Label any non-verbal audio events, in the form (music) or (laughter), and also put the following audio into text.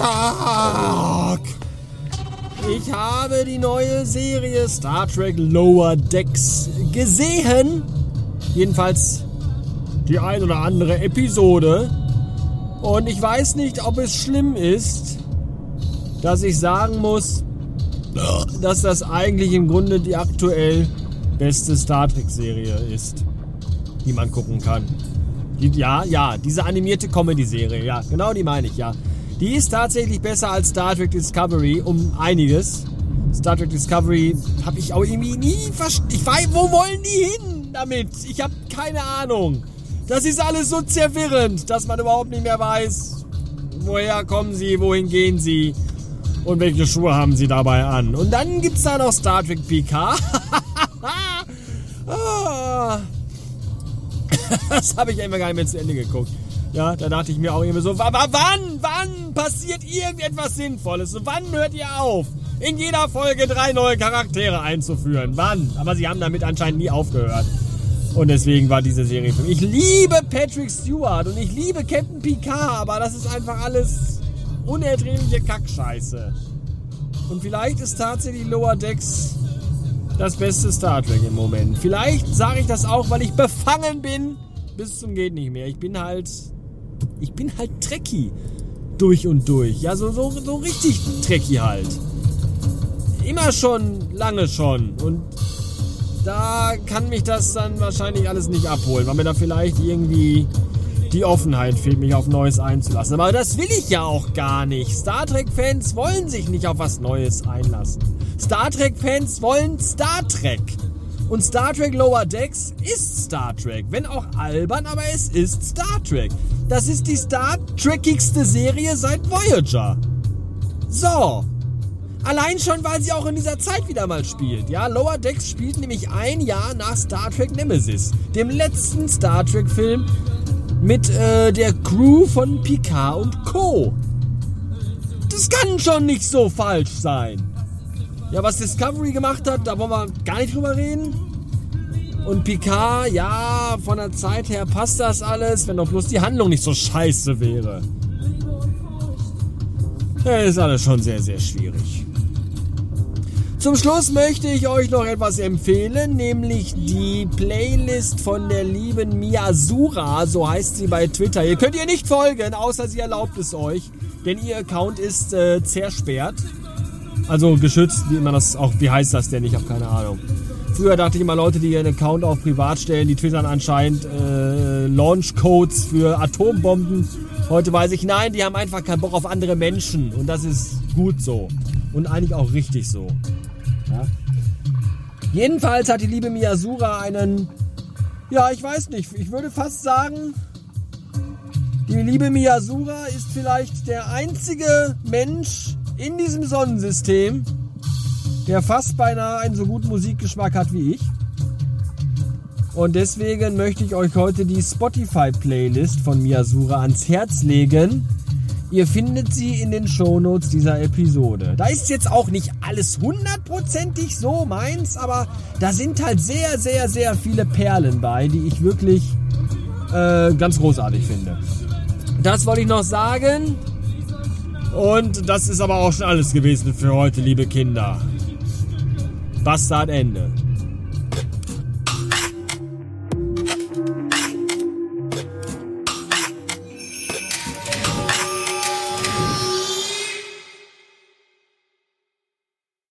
Tag! Ich habe die neue Serie Star Trek Lower Decks gesehen. Jedenfalls die ein oder andere Episode. Und ich weiß nicht, ob es schlimm ist, dass ich sagen muss, dass das eigentlich im Grunde die aktuell beste Star Trek-Serie ist, die man gucken kann. Die, ja, ja, diese animierte Comedy-Serie, ja, genau die meine ich, ja. Die ist tatsächlich besser als Star Trek Discovery um einiges. Star Trek Discovery habe ich auch irgendwie nie verstanden. Ich weiß, wo wollen die hin damit? Ich habe keine Ahnung. Das ist alles so zerwirrend, dass man überhaupt nicht mehr weiß, woher kommen sie, wohin gehen sie und welche Schuhe haben sie dabei an. Und dann gibt es da noch Star Trek PK. (laughs) Ah. (laughs) das habe ich immer gar nicht mehr zu Ende geguckt. Ja, da dachte ich mir auch immer so, wann, wann passiert irgendetwas Sinnvolles? Wann hört ihr auf, in jeder Folge drei neue Charaktere einzuführen? Wann? Aber sie haben damit anscheinend nie aufgehört. Und deswegen war diese Serie für mich. Ich liebe Patrick Stewart und ich liebe Captain Picard, aber das ist einfach alles unerträgliche Kackscheiße. Und vielleicht ist tatsächlich Lower Decks das beste Star Trek im Moment. Vielleicht sage ich das auch, weil ich befangen bin bis zum geht nicht mehr. Ich bin halt ich bin halt Trekkie. Durch und durch. Ja, so, so, so richtig Trekkie halt. Immer schon, lange schon. Und da kann mich das dann wahrscheinlich alles nicht abholen, weil mir da vielleicht irgendwie die Offenheit fehlt, mich auf Neues einzulassen. Aber das will ich ja auch gar nicht. Star Trek-Fans wollen sich nicht auf was Neues einlassen. Star Trek-Fans wollen Star Trek. Und Star Trek Lower Decks ist Star Trek. Wenn auch albern, aber es ist Star Trek. Das ist die Star Trekigste Serie seit Voyager. So. Allein schon, weil sie auch in dieser Zeit wieder mal spielt. Ja, Lower Decks spielt nämlich ein Jahr nach Star Trek Nemesis, dem letzten Star Trek Film mit äh, der Crew von Picard und Co. Das kann schon nicht so falsch sein. Ja, was Discovery gemacht hat, da wollen wir gar nicht drüber reden. Und Picard, ja, von der Zeit her passt das alles, wenn doch bloß die Handlung nicht so scheiße wäre. Ja, ist alles schon sehr, sehr schwierig. Zum Schluss möchte ich euch noch etwas empfehlen, nämlich die Playlist von der lieben Miyazura, so heißt sie bei Twitter. Ihr könnt ihr nicht folgen, außer sie erlaubt es euch, denn ihr Account ist äh, zersperrt. Also geschützt, wie man das auch, wie heißt das denn? Ich habe keine Ahnung. Früher dachte ich immer, Leute, die ihren Account auf privat stellen, die twittern anscheinend äh, Launchcodes für Atombomben. Heute weiß ich, nein, die haben einfach keinen Bock auf andere Menschen. Und das ist gut so. Und eigentlich auch richtig so. Ja? Jedenfalls hat die liebe Miyazura einen, ja, ich weiß nicht, ich würde fast sagen, die liebe Miyazura ist vielleicht der einzige Mensch, in diesem Sonnensystem, der fast beinahe einen so guten Musikgeschmack hat wie ich. Und deswegen möchte ich euch heute die Spotify-Playlist von Miyazura ans Herz legen. Ihr findet sie in den Shownotes dieser Episode. Da ist jetzt auch nicht alles hundertprozentig so meins, aber da sind halt sehr, sehr, sehr viele Perlen bei, die ich wirklich äh, ganz großartig finde. Das wollte ich noch sagen. Und das ist aber auch schon alles gewesen für heute, liebe Kinder. Bastard Ende.